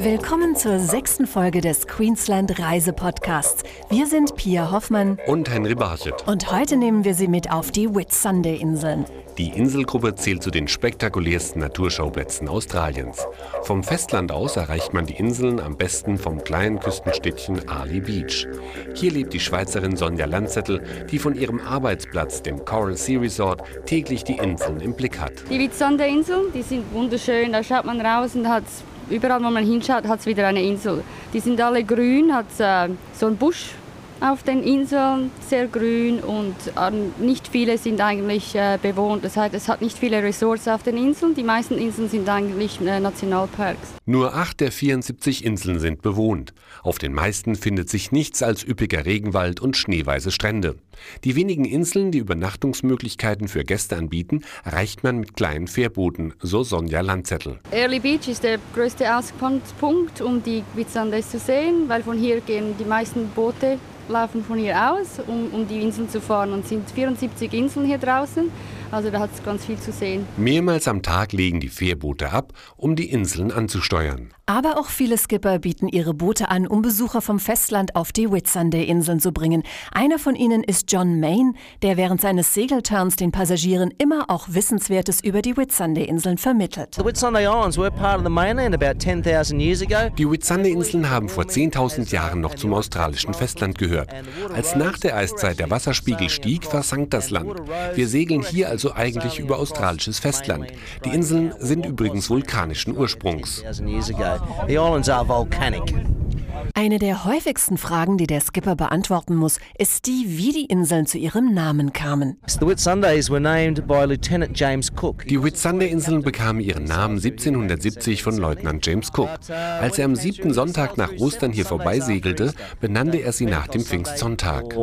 Willkommen zur sechsten Folge des Queensland Reise Podcasts. Wir sind Pia Hoffmann und Henry Barchett. Und heute nehmen wir Sie mit auf die Whitsunday-Inseln. Die Inselgruppe zählt zu den spektakulärsten Naturschauplätzen Australiens. Vom Festland aus erreicht man die Inseln am besten vom kleinen Küstenstädtchen Ali Beach. Hier lebt die Schweizerin Sonja Landzettel, die von ihrem Arbeitsplatz, dem Coral Sea Resort, täglich die Inseln im Blick hat. Die Whitsunday-Inseln, die sind wunderschön. Da schaut man raus und hat überall, wo man hinschaut, hat es wieder eine Insel. Die sind alle grün, hat äh, so ein Busch auf den Inseln sehr grün und äh, nicht viele sind eigentlich äh, bewohnt. Das heißt, es hat nicht viele Resorts auf den Inseln. Die meisten Inseln sind eigentlich äh, Nationalparks. Nur acht der 74 Inseln sind bewohnt. Auf den meisten findet sich nichts als üppiger Regenwald und schneeweiße Strände. Die wenigen Inseln, die Übernachtungsmöglichkeiten für Gäste anbieten, erreicht man mit kleinen Fährbooten, so Sonja Landzettel. Early Beach ist der größte Ausgangspunkt, um die Whitsundays zu sehen, weil von hier gehen die meisten Boote laufen von hier aus, um, um die Inseln zu fahren. Und es sind 74 Inseln hier draußen. Also da hat es ganz viel zu sehen. Mehrmals am Tag legen die Fährboote ab, um die Inseln anzusteuern. Aber auch viele Skipper bieten ihre Boote an, um Besucher vom Festland auf die Whitsunday-Inseln zu bringen. Einer von ihnen ist John Main, der während seines Segelturns den Passagieren immer auch Wissenswertes über die Whitsunday-Inseln vermittelt. Die Whitsunday-Inseln haben vor 10.000 Jahren noch zum australischen Festland gehört. Als nach der Eiszeit der Wasserspiegel stieg, versank das Land. Wir segeln hier also eigentlich über australisches Festland. Die Inseln sind übrigens vulkanischen Ursprungs. The islands are volcanic. Eine der häufigsten Fragen, die der Skipper beantworten muss, ist die, wie die Inseln zu ihrem Namen kamen. Die Whitsunday-Inseln bekamen ihren Namen 1770 von Leutnant James Cook. Als er am siebten Sonntag nach Ostern hier vorbeisegelte, benannte er sie nach dem Pfingstsonntag.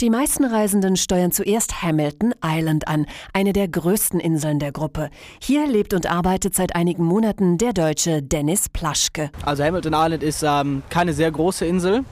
Die meisten Reisenden steuern zuerst Hamilton Island an, eine der größten Inseln der Gruppe. Hier lebt und arbeitet seit einigen Monaten der Deutsche Dennis Plaschke. Also Hamilton Island ist ähm, keine sehr große Insel,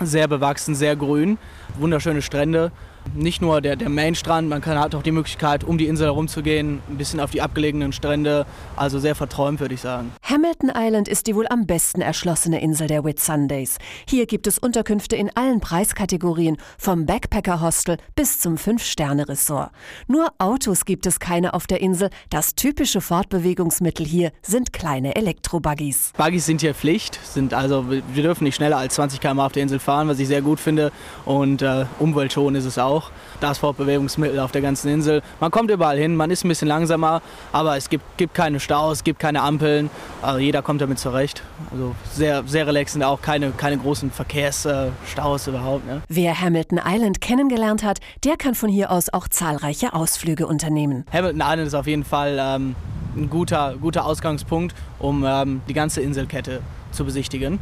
sehr bewachsen, sehr grün, wunderschöne Strände nicht nur der, der Mainstrand, man kann, hat auch die Möglichkeit, um die Insel herumzugehen, ein bisschen auf die abgelegenen Strände. Also sehr verträumt, würde ich sagen. Hamilton Island ist die wohl am besten erschlossene Insel der Whitsundays. Hier gibt es Unterkünfte in allen Preiskategorien, vom Backpacker-Hostel bis zum Fünf-Sterne-Ressort. Nur Autos gibt es keine auf der Insel. Das typische Fortbewegungsmittel hier sind kleine Elektrobuggies. Buggies sind hier Pflicht, sind also wir dürfen nicht schneller als 20 km auf der Insel fahren, was ich sehr gut finde. Und äh, umweltschonend ist es auch auch das Fortbewegungsmittel auf der ganzen Insel. Man kommt überall hin, man ist ein bisschen langsamer, aber es gibt, gibt keine Staus, es gibt keine Ampeln. Also jeder kommt damit zurecht. Also sehr, sehr relaxend, auch keine, keine großen Verkehrsstaus überhaupt. Ne? Wer Hamilton Island kennengelernt hat, der kann von hier aus auch zahlreiche Ausflüge unternehmen. Hamilton Island ist auf jeden Fall ähm, ein guter, guter Ausgangspunkt, um ähm, die ganze Inselkette zu besichtigen.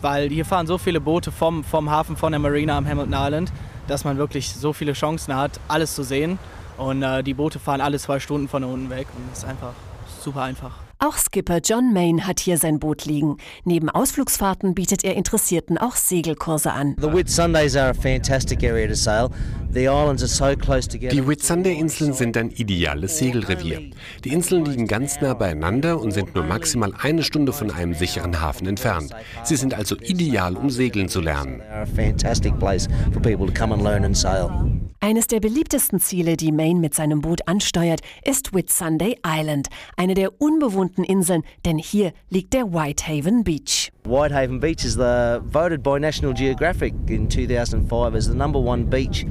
Weil hier fahren so viele Boote vom, vom Hafen von der Marina am Hamilton Island dass man wirklich so viele Chancen hat, alles zu sehen. Und äh, die Boote fahren alle zwei Stunden von unten weg und das ist einfach super einfach. Auch Skipper John Main hat hier sein Boot liegen. Neben Ausflugsfahrten bietet er Interessierten auch Segelkurse an. Die Whitsunday-Inseln sind ein ideales Segelrevier. Die Inseln liegen ganz nah beieinander und sind nur maximal eine Stunde von einem sicheren Hafen entfernt. Sie sind also ideal, um segeln zu lernen. Eines der beliebtesten Ziele, die Maine mit seinem Boot ansteuert, ist Whitsunday Island, eine der unbewohnten Inseln, denn hier liegt der Whitehaven Beach. Whitehaven Beach is the, voted by National Geographic in 2005 as the number one beach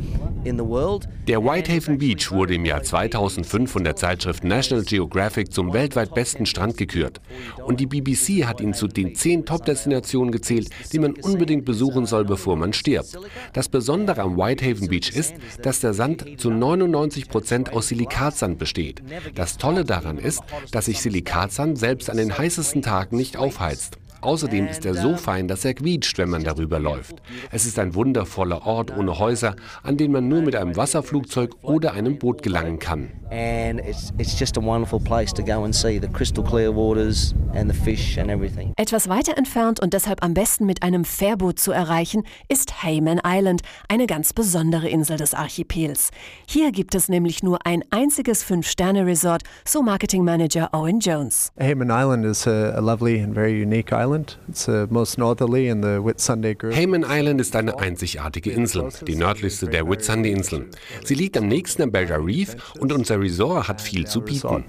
in the world. Der Whitehaven Beach wurde im Jahr 2005 von der Zeitschrift National Geographic zum weltweit besten Strand gekürt. Und die BBC hat ihn zu den zehn Top-Destinationen gezählt, die man unbedingt besuchen soll, bevor man stirbt. Das Besondere am Whitehaven Beach ist, dass der Sand zu 99 Prozent aus Silikatsand besteht. Das Tolle daran ist, dass sich Silikatsand selbst an den heißesten Tagen nicht aufheizt. Außerdem ist er so fein, dass er quietscht, wenn man darüber läuft. Es ist ein wundervoller Ort ohne Häuser, an den man nur mit einem Wasserflugzeug oder einem Boot gelangen kann. Etwas weiter entfernt und deshalb am besten mit einem Fährboot zu erreichen, ist Hayman Island, eine ganz besondere Insel des Archipels. Hier gibt es nämlich nur ein einziges Fünf-Sterne-Resort, so Marketingmanager Owen Jones. Hayman Island is a, a lovely and very unique island. It's the most northerly in the Whitsunday group. Hayman Island ist eine einzigartige Insel, die nördlichste der Whitsunday-Inseln. Sie liegt am nächsten am Barrier Reef und unser Resort hat viel zu bieten.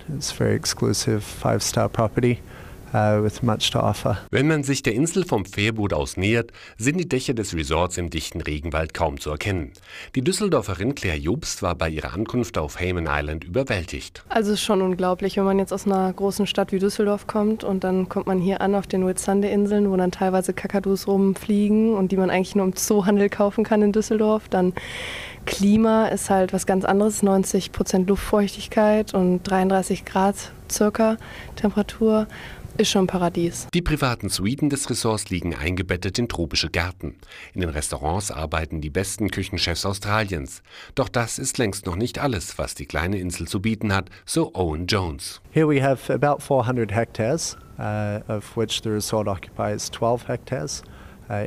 It's very exclusive five-star property. Uh, Wenn man sich der Insel vom Fährboot aus nähert, sind die Dächer des Resorts im dichten Regenwald kaum zu erkennen. Die Düsseldorferin Claire Jobst war bei ihrer Ankunft auf Hayman Island überwältigt. Also es ist schon unglaublich, wenn man jetzt aus einer großen Stadt wie Düsseldorf kommt und dann kommt man hier an auf den Whitsunday-Inseln, wo dann teilweise Kakadus rumfliegen und die man eigentlich nur im Zoohandel kaufen kann in Düsseldorf. Dann Klima ist halt was ganz anderes, 90 Prozent Luftfeuchtigkeit und 33 Grad circa Temperatur ist schon Paradies. Die privaten Suiten des Ressorts liegen eingebettet in tropische Gärten. In den Restaurants arbeiten die besten Küchenchefs Australiens. Doch das ist längst noch nicht alles, was die kleine Insel zu bieten hat, so Owen Jones. Here we have about 400 hectares, uh, of which the resort occupies 12 hectares. Uh,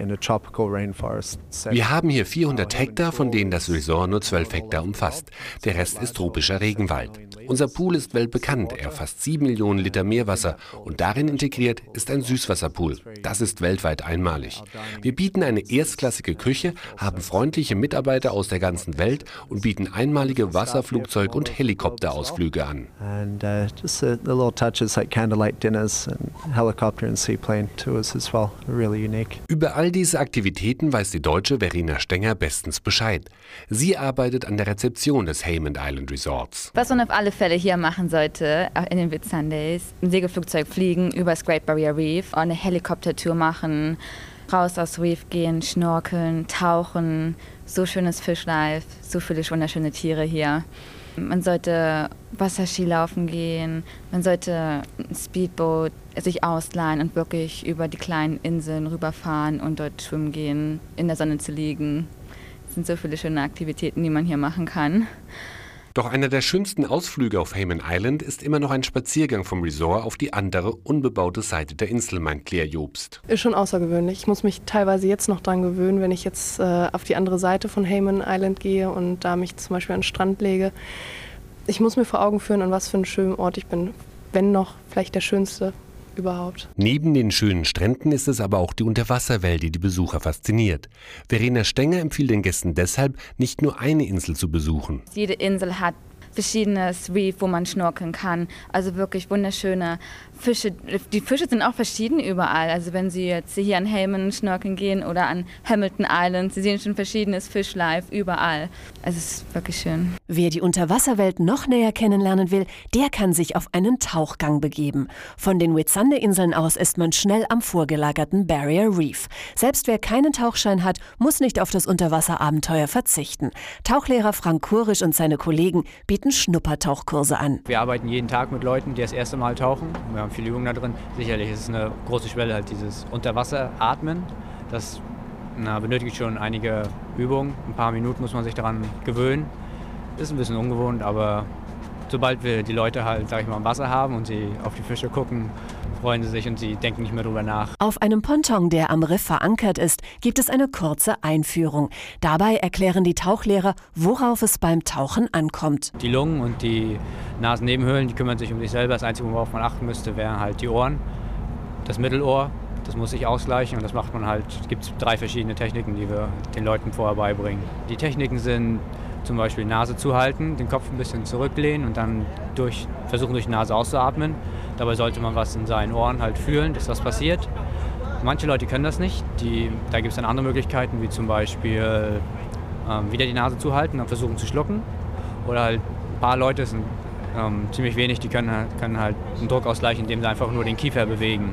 Wir haben hier 400 Hektar, von denen das Resort nur 12 Hektar umfasst. Der Rest ist tropischer Regenwald. Unser Pool ist weltbekannt. Er fasst 7 Millionen Liter Meerwasser und darin integriert ist ein Süßwasserpool. Das ist weltweit einmalig. Wir bieten eine erstklassige Küche, haben freundliche Mitarbeiter aus der ganzen Welt und bieten einmalige Wasserflugzeug- und Helikopterausflüge an. And uh, just the, the little touches like candlelight dinners and helicopter and seaplane tours as well, really unique. Über all diese Aktivitäten weiß die Deutsche Verena Stenger bestens Bescheid. Sie arbeitet an der Rezeption des Hayman Island Resorts. Was man auf alle Fälle hier machen sollte, in den Whit Sundays, ein Segelflugzeug fliegen über das Great Barrier Reef, eine Helikoptertour machen, raus aufs Reef gehen, schnorkeln, tauchen, so schönes Fischlife, so viele wunderschöne Tiere hier. Man sollte Wasserski laufen gehen, man sollte ein Speedboot sich ausleihen und wirklich über die kleinen Inseln rüberfahren und dort schwimmen gehen, in der Sonne zu liegen. Es sind so viele schöne Aktivitäten, die man hier machen kann. Doch einer der schönsten Ausflüge auf Hayman Island ist immer noch ein Spaziergang vom Resort auf die andere, unbebaute Seite der Insel, meint Claire Jobst. Ist schon außergewöhnlich. Ich muss mich teilweise jetzt noch dran gewöhnen, wenn ich jetzt äh, auf die andere Seite von Hayman Island gehe und da mich zum Beispiel an den Strand lege ich muss mir vor Augen führen, an was für einem schönen Ort ich bin. Wenn noch vielleicht der schönste überhaupt. Neben den schönen Stränden ist es aber auch die Unterwasserwelt, die die Besucher fasziniert. Verena Stenger empfiehlt den Gästen deshalb, nicht nur eine Insel zu besuchen. Jede Insel hat verschiedenes Reef, wo man schnorkeln kann. Also wirklich wunderschöne Fische. Die Fische sind auch verschieden überall. Also wenn Sie jetzt hier an Hayman schnorkeln gehen oder an Hamilton Island, Sie sehen schon verschiedenes Fischlife überall. Also es ist wirklich schön. Wer die Unterwasserwelt noch näher kennenlernen will, der kann sich auf einen Tauchgang begeben. Von den Whitsunday-Inseln aus ist man schnell am vorgelagerten Barrier Reef. Selbst wer keinen Tauchschein hat, muss nicht auf das Unterwasserabenteuer verzichten. Tauchlehrer Frank Kurisch und seine Kollegen bieten bieten Schnuppertauchkurse an. Wir arbeiten jeden Tag mit Leuten, die das erste Mal tauchen. Wir haben viele Übungen da drin. Sicherlich ist es eine große Schwelle, halt dieses Unterwasseratmen. Das na, benötigt schon einige Übungen. Ein paar Minuten muss man sich daran gewöhnen. Ist ein bisschen ungewohnt, aber sobald wir die Leute halt, sag ich mal, im Wasser haben und sie auf die Fische gucken, freuen sie sich und sie denken nicht mehr drüber nach. Auf einem Ponton, der am Riff verankert ist, gibt es eine kurze Einführung. Dabei erklären die Tauchlehrer, worauf es beim Tauchen ankommt. Die Lungen und die Nasennebenhöhlen, die kümmern sich um sich selber. Das Einzige, worauf man achten müsste, wären halt die Ohren. Das Mittelohr, das muss sich ausgleichen und das macht man halt. Es gibt drei verschiedene Techniken, die wir den Leuten vorher beibringen. Die Techniken sind zum Beispiel Nase zuhalten, den Kopf ein bisschen zurücklehnen und dann durch, versuchen durch die Nase auszuatmen. Dabei sollte man was in seinen Ohren halt fühlen, dass das passiert. Manche Leute können das nicht. Die, da gibt es dann andere Möglichkeiten, wie zum Beispiel ähm, wieder die Nase zuhalten und versuchen zu schlucken. Oder halt ein paar Leute sind ähm, ziemlich wenig, die können, können halt den Druck ausgleichen, indem sie einfach nur den Kiefer bewegen.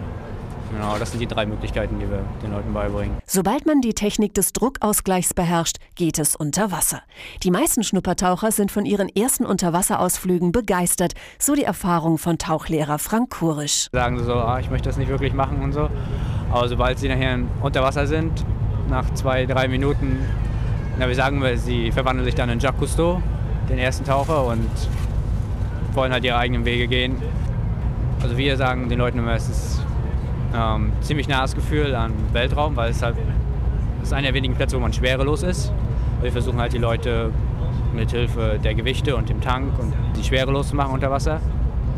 Genau, das sind die drei Möglichkeiten, die wir den Leuten beibringen. Sobald man die Technik des Druckausgleichs beherrscht, geht es unter Wasser. Die meisten Schnuppertaucher sind von ihren ersten Unterwasserausflügen begeistert, so die Erfahrung von Tauchlehrer Frank Kurisch. Sagen sie so, ah, ich möchte das nicht wirklich machen und so. Aber sobald sie nachher unter Wasser sind, nach zwei, drei Minuten, na, wir sagen, sie verwandeln sich dann in Jacques Cousteau, den ersten Taucher, und wollen halt ihre eigenen Wege gehen. Also wir sagen den Leuten immer, es ist ähm, ziemlich nahes Gefühl an Weltraum, weil es halt ist einer der wenigen Plätze, wo man schwerelos ist. Wir versuchen halt die Leute mit Hilfe der Gewichte und dem Tank und die schwerelos zu machen unter Wasser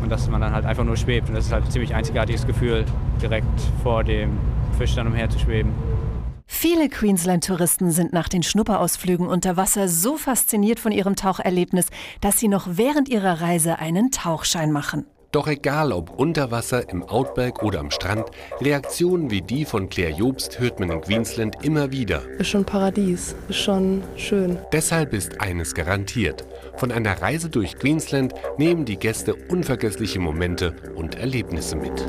und dass man dann halt einfach nur schwebt und das ist halt ein ziemlich einzigartiges Gefühl, direkt vor dem Fisch dann umher zu schweben. Viele Queensland-Touristen sind nach den Schnupperausflügen unter Wasser so fasziniert von ihrem Taucherlebnis, dass sie noch während ihrer Reise einen Tauchschein machen. Doch egal ob unter Wasser, im Outback oder am Strand, Reaktionen wie die von Claire Jobst hört man in Queensland immer wieder. Ist schon Paradies, ist schon schön. Deshalb ist eines garantiert. Von einer Reise durch Queensland nehmen die Gäste unvergessliche Momente und Erlebnisse mit.